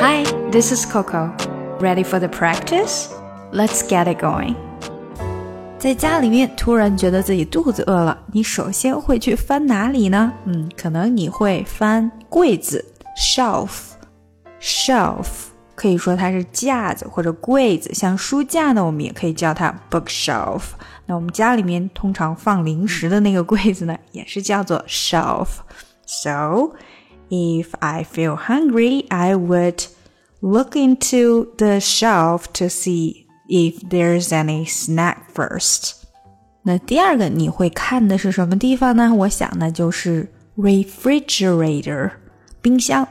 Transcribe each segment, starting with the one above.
Hi, this is Coco. Ready for the practice? Let's get it going. 在家里面突然觉得自己肚子饿了，你首先会去翻哪里呢？嗯，可能你会翻柜子，shelf，shelf 可以说它是架子或者柜子，像书架呢，我们也可以叫它 bookshelf。那我们家里面通常放零食的那个柜子呢，也是叫做 shelf。So if I feel hungry, I would look into the shelf to see if there's any snack first. 那第二个你会看的是什么地方呢？我想呢就是 refrigerator 冰箱，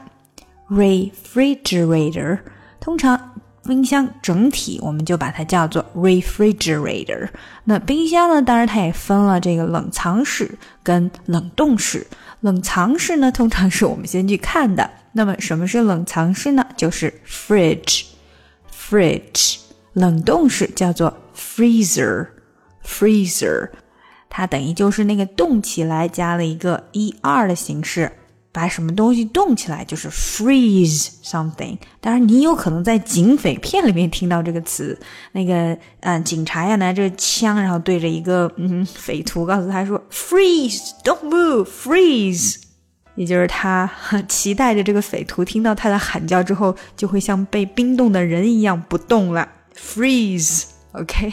refrigerator 通常冰箱整体我们就把它叫做 refrigerator。那冰箱呢，当然它也分了这个冷藏室跟冷冻室。 冷藏室呢，通常是我们先去看的。那么什么是冷藏室呢？就是 fridge，fridge。冷冻室叫做 freezer，freezer。它等于就是那个冻起来加了一个 er 的形式。把什么东西冻起来就是 freeze something。当然，你有可能在警匪片里面听到这个词。那个，嗯，警察呀拿着枪，然后对着一个嗯匪徒，告诉他说 freeze，don't move，freeze。也就是他期待着这个匪徒听到他的喊叫之后，就会像被冰冻的人一样不动了，freeze。OK，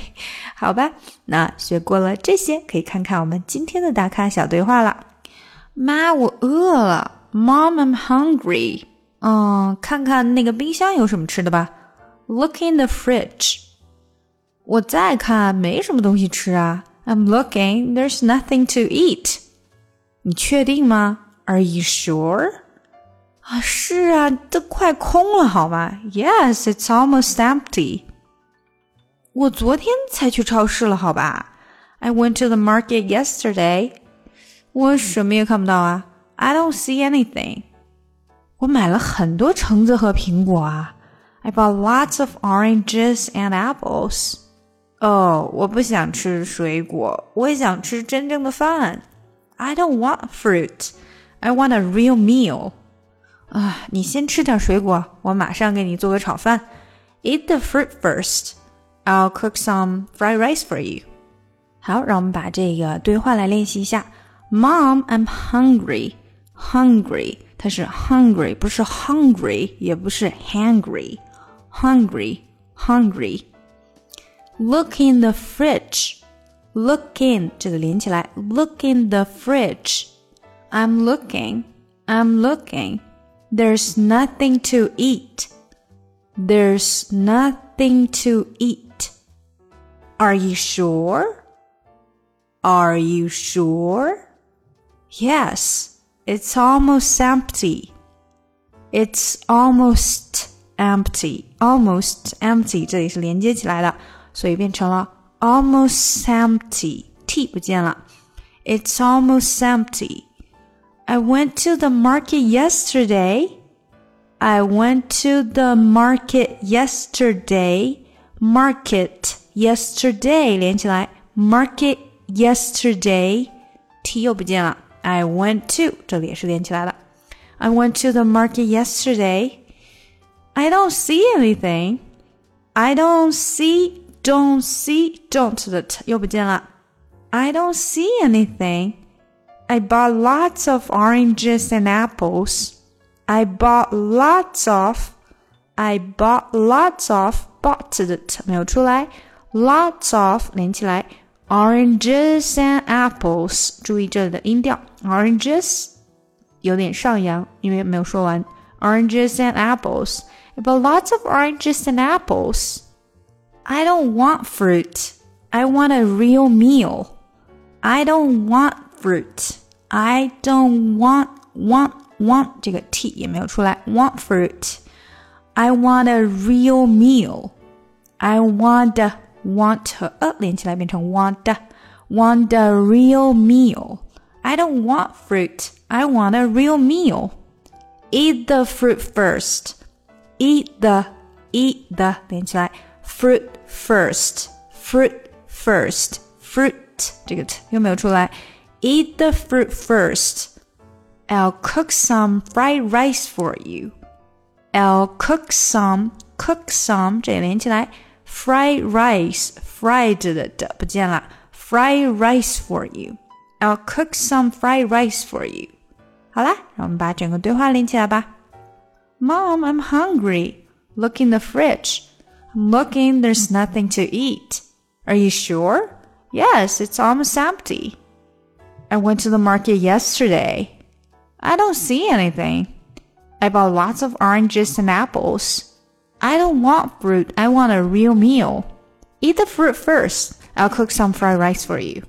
好吧，那学过了这些，可以看看我们今天的打卡小对话了。妈，我饿了。Mom, I'm hungry. 嗯，看看那个冰箱有什么吃的吧。Look in the fridge. 我再看，没什么东西吃啊。I'm looking. There's nothing to eat. 你确定吗？Are you sure? 啊，是啊，都快空了，好吗？Yes, it's almost empty. 我昨天才去超市了，好吧？I went to the market yesterday. 我什么也看不到啊！I don't see anything。我买了很多橙子和苹果啊！I bought lots of oranges and apples。哦，我不想吃水果，我也想吃真正的饭。I don't want fruit. I want a real meal. 啊，你先吃点水果，我马上给你做个炒饭。Eat the fruit first. I'll cook some fried rice for you. 好，让我们把这个对话来练习一下。 Mom, I'm hungry. Hungry，它是 hungry，不是 hungry，也不是 hungry。Hungry, hungry. Look in the fridge. Look in 这个连起来。Look in the fridge. I'm looking. I'm looking. There's nothing to eat. There's nothing to eat. Are you sure? Are you sure? Yes, it's almost empty. It's almost empty. Almost empty 这里是连接起来的，所以变成了 almost empty. t 不见了。It's almost empty. I went to the market yesterday. I went to the market yesterday. Market yesterday 连起来，market yesterday t 又不见了。 I went to 这里也是连起来了。I went to the market yesterday. I don't see anything. I don't see, don't see, don't 的 t 又不见了。I don't see anything. I bought lots of oranges and apples. I bought lots of. I bought lots of. bought 的 t 没有出来。Lots of 连起来。 Oranges and apples，注意这里的音调，oranges 有点上扬，因为没有说完。Oranges and apples, but lots of oranges and apples. I don't want fruit. I want a real meal. I don't want fruit. I don't want want want 这个 t 也没有出来，want fruit. I want a real meal. I want a want 和 a 连起来变成 want want a real meal. I don't want fruit. I want a real meal. Eat the fruit first. Eat the eat the 连起来 fruit first. Fruit first. Fruit 这个 t 又没有出来。Eat the fruit first. I'll cook some fried rice for you. I'll cook some, cook some，这里连起来 ，fried rice, fried 的的不见了，fried rice for you. I'll cook some fried rice for you. 好啦，让我们把整个对话连起来吧。Mom, I'm hungry. Look in the fridge. I'm looking, there's nothing to eat. Are you sure? Yes, it's almost empty. I went to the market yesterday. I don't see anything. I bought lots of oranges and apples. I don't want fruit, I want a real meal. Eat the fruit first. I'll cook some fried rice for you.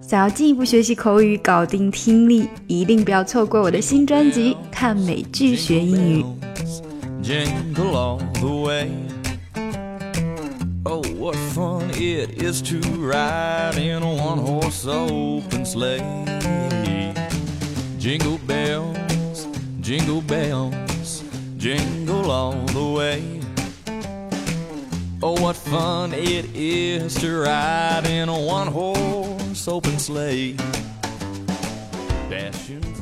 想要进一步学习口语，搞定听力，一定不要错过我的新专辑《看美剧学英语》。jingle all the way. Oh, what fun it is to ride in a one horse open sleigh. Jingle bells, jingle bells, jingle all the way. Oh, what fun it is to ride in a one horse open sleigh. Dashing.